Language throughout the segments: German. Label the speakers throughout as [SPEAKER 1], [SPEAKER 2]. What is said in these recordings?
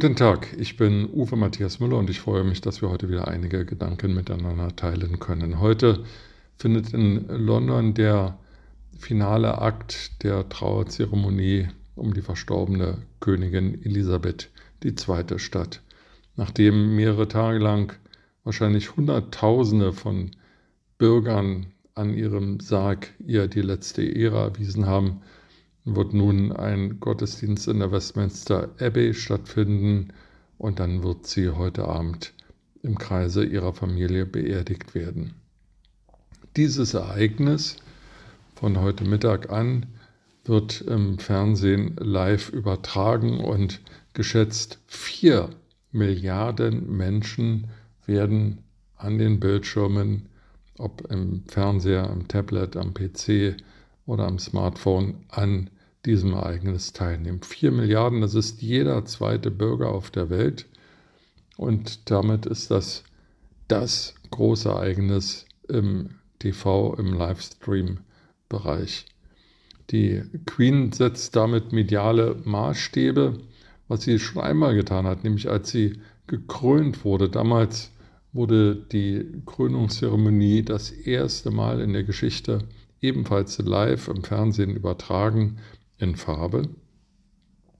[SPEAKER 1] Guten Tag, ich bin Uwe Matthias Müller und ich freue mich, dass wir heute wieder einige Gedanken miteinander teilen können. Heute findet in London der finale Akt der Trauerzeremonie um die verstorbene Königin Elisabeth II. statt. Nachdem mehrere Tage lang wahrscheinlich Hunderttausende von Bürgern an ihrem Sarg ihr die letzte Ehre erwiesen haben, wird nun ein Gottesdienst in der Westminster Abbey stattfinden und dann wird sie heute Abend im Kreise ihrer Familie beerdigt werden. Dieses Ereignis von heute Mittag an wird im Fernsehen live übertragen und geschätzt vier Milliarden Menschen werden an den Bildschirmen, ob im Fernseher, am Tablet, am PC oder am Smartphone, an diesem Ereignis teilnehmen. Vier Milliarden, das ist jeder zweite Bürger auf der Welt. Und damit ist das das große Ereignis im TV, im Livestream-Bereich. Die Queen setzt damit mediale Maßstäbe, was sie schon einmal getan hat, nämlich als sie gekrönt wurde. Damals wurde die Krönungszeremonie das erste Mal in der Geschichte ebenfalls live im Fernsehen übertragen in Farbe.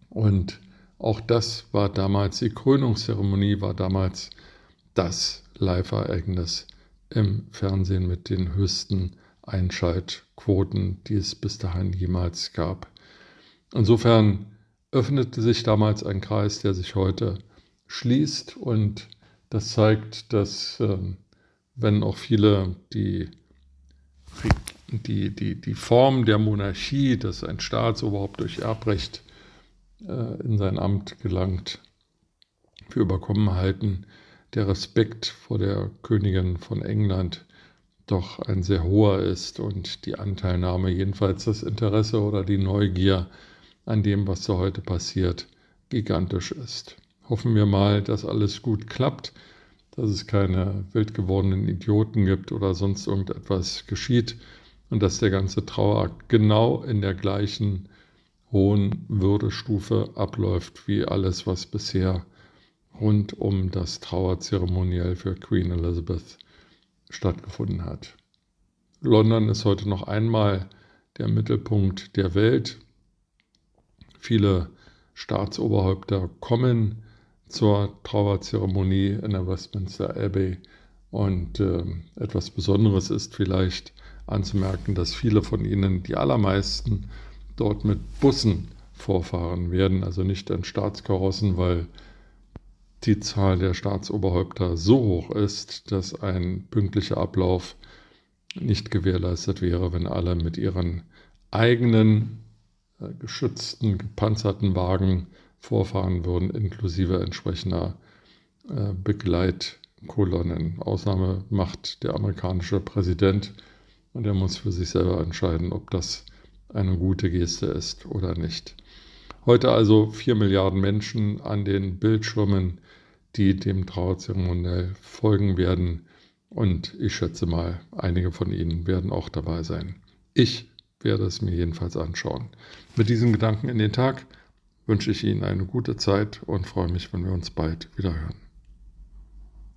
[SPEAKER 1] Und auch das war damals, die Krönungszeremonie war damals das Live-Ereignis im Fernsehen mit den höchsten Einschaltquoten, die es bis dahin jemals gab. Insofern öffnete sich damals ein Kreis, der sich heute schließt und das zeigt, dass ähm, wenn auch viele die die, die, die Form der Monarchie, dass ein Staatsoberhaupt durch Erbrecht äh, in sein Amt gelangt, für überkommen halten, der Respekt vor der Königin von England doch ein sehr hoher ist und die Anteilnahme, jedenfalls das Interesse oder die Neugier an dem, was so heute passiert, gigantisch ist. Hoffen wir mal, dass alles gut klappt, dass es keine wild gewordenen Idioten gibt oder sonst irgendetwas geschieht und dass der ganze Trauerakt genau in der gleichen hohen Würdestufe abläuft wie alles, was bisher rund um das Trauerzeremoniell für Queen Elizabeth stattgefunden hat. London ist heute noch einmal der Mittelpunkt der Welt. Viele Staatsoberhäupter kommen zur Trauerzeremonie in der Westminster Abbey und äh, etwas Besonderes ist vielleicht, anzumerken, dass viele von ihnen, die allermeisten, dort mit Bussen vorfahren werden, also nicht in Staatskarossen, weil die Zahl der Staatsoberhäupter so hoch ist, dass ein pünktlicher Ablauf nicht gewährleistet wäre, wenn alle mit ihren eigenen äh, geschützten, gepanzerten Wagen vorfahren würden, inklusive entsprechender äh, Begleitkolonnen. Ausnahme macht der amerikanische Präsident, und er muss für sich selber entscheiden, ob das eine gute Geste ist oder nicht. Heute also vier Milliarden Menschen an den Bildschirmen, die dem Trauerzeremoniell folgen werden. Und ich schätze mal, einige von Ihnen werden auch dabei sein. Ich werde es mir jedenfalls anschauen. Mit diesen Gedanken in den Tag wünsche ich Ihnen eine gute Zeit und freue mich, wenn wir uns bald wieder hören.